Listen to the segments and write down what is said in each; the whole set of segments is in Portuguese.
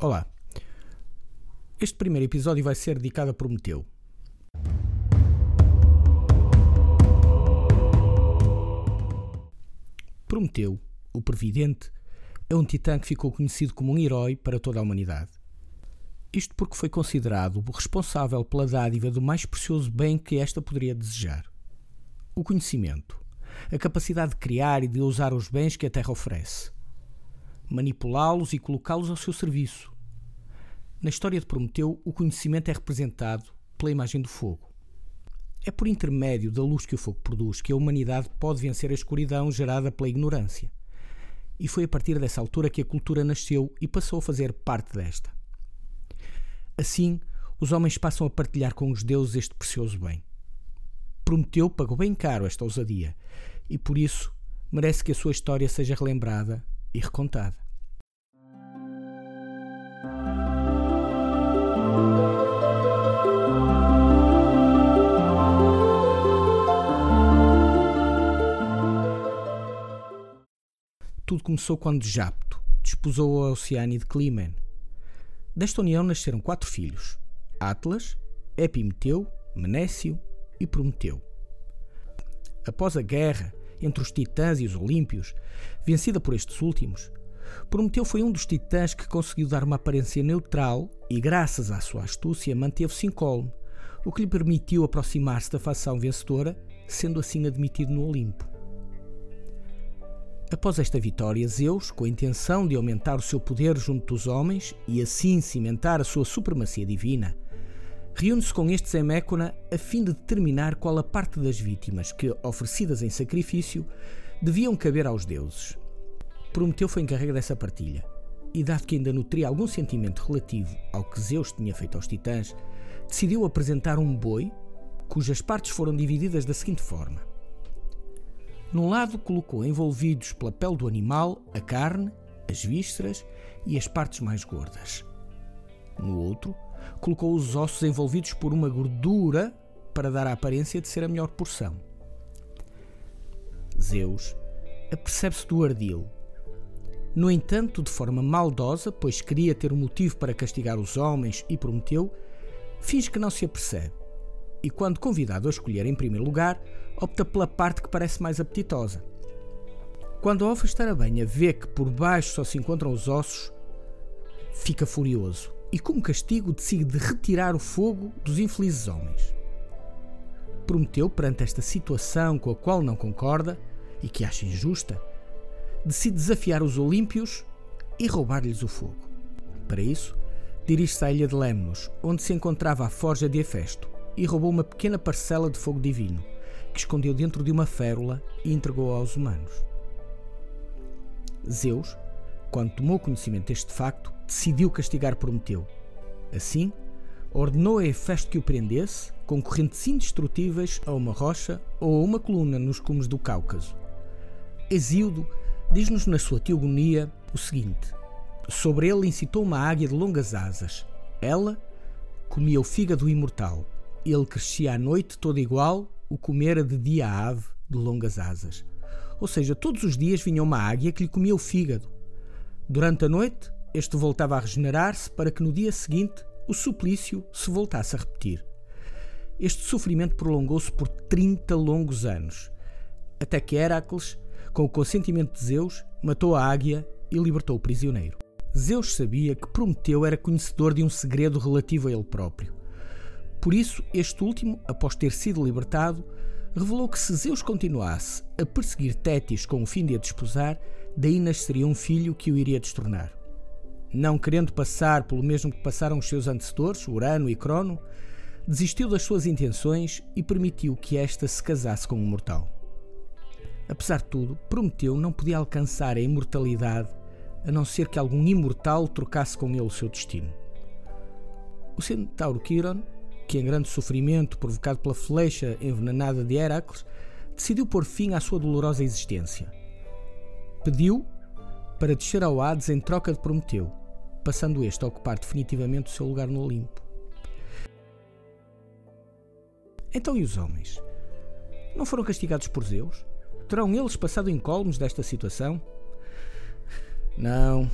Olá. Este primeiro episódio vai ser dedicado a Prometeu. Prometeu, o Previdente, é um titã que ficou conhecido como um herói para toda a humanidade. Isto porque foi considerado o responsável pela dádiva do mais precioso bem que esta poderia desejar: o conhecimento, a capacidade de criar e de usar os bens que a Terra oferece, manipulá-los e colocá-los ao seu serviço. Na história de Prometeu, o conhecimento é representado pela imagem do fogo. É por intermédio da luz que o fogo produz que a humanidade pode vencer a escuridão gerada pela ignorância. E foi a partir dessa altura que a cultura nasceu e passou a fazer parte desta. Assim, os homens passam a partilhar com os deuses este precioso bem. Prometeu pagou bem caro esta ousadia e por isso merece que a sua história seja relembrada e recontada. Tudo começou quando Japto desposou a Oceane de Climen. Desta união nasceram quatro filhos: Atlas, Epimeteu, Menécio e Prometeu. Após a guerra entre os titãs e os olímpios, vencida por estes últimos, Prometeu foi um dos titãs que conseguiu dar uma aparência neutral e, graças à sua astúcia, manteve-se incólume, o que lhe permitiu aproximar-se da facção vencedora, sendo assim admitido no Olimpo. Após esta vitória, Zeus, com a intenção de aumentar o seu poder junto dos homens e assim cimentar a sua supremacia divina, reúne-se com estes em Mécona a fim de determinar qual a parte das vítimas que, oferecidas em sacrifício, deviam caber aos deuses. Prometeu foi encarregue dessa partilha, e dado que ainda nutria algum sentimento relativo ao que Zeus tinha feito aos titãs, decidiu apresentar um boi cujas partes foram divididas da seguinte forma. Num lado colocou envolvidos pela pele do animal a carne, as vísceras e as partes mais gordas. No outro, colocou os ossos envolvidos por uma gordura para dar a aparência de ser a melhor porção. Zeus apercebe-se do ardil. No entanto, de forma maldosa, pois queria ter um motivo para castigar os homens e prometeu, finge que não se apercebe e, quando convidado a escolher em primeiro lugar, opta pela parte que parece mais apetitosa. Quando a banha vê que por baixo só se encontram os ossos, fica furioso e, como castigo, decide retirar o fogo dos infelizes homens. Prometeu, perante esta situação com a qual não concorda e que acha injusta, decide desafiar os Olímpios e roubar-lhes o fogo. Para isso, dirige-se à ilha de Lemnos, onde se encontrava a forja de Hefesto, e roubou uma pequena parcela de fogo divino, que escondeu dentro de uma férula e entregou aos humanos. Zeus, quando tomou conhecimento deste facto, decidiu castigar Prometeu. Assim, ordenou a Hefesto que o prendesse, com correntes indestrutíveis a uma rocha ou a uma coluna nos cumes do Cáucaso. Hesíodo diz-nos na sua teogonia o seguinte: Sobre ele incitou uma águia de longas asas. Ela comia o fígado imortal ele crescia à noite todo igual, o comera de dia a ave de longas asas. Ou seja, todos os dias vinha uma águia que lhe comia o fígado. Durante a noite, este voltava a regenerar-se para que no dia seguinte o suplício se voltasse a repetir. Este sofrimento prolongou-se por 30 longos anos, até que Heracles, com o consentimento de Zeus, matou a águia e libertou o prisioneiro. Zeus sabia que Prometeu era conhecedor de um segredo relativo a ele próprio. Por isso, este último, após ter sido libertado, revelou que se Zeus continuasse a perseguir Tétis com o fim de a desposar, daí nasceria um filho que o iria destornar. Não querendo passar pelo mesmo que passaram os seus antecessores, Urano e Crono, desistiu das suas intenções e permitiu que esta se casasse com um mortal. Apesar de tudo, Prometeu não podia alcançar a imortalidade a não ser que algum imortal trocasse com ele o seu destino. O centauro Quiron que, em grande sofrimento provocado pela flecha envenenada de Heracles, decidiu pôr fim à sua dolorosa existência. Pediu para descer ao Hades em troca de Prometeu, passando este a ocupar definitivamente o seu lugar no Olimpo. Então e os homens? Não foram castigados por Zeus? Terão eles passado incólumes desta situação? Não.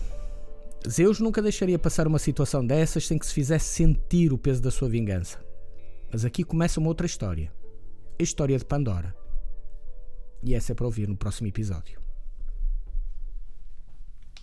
Zeus nunca deixaria passar uma situação dessas sem que se fizesse sentir o peso da sua vingança. Mas aqui começa uma outra história. A história de Pandora. E essa é para ouvir no próximo episódio.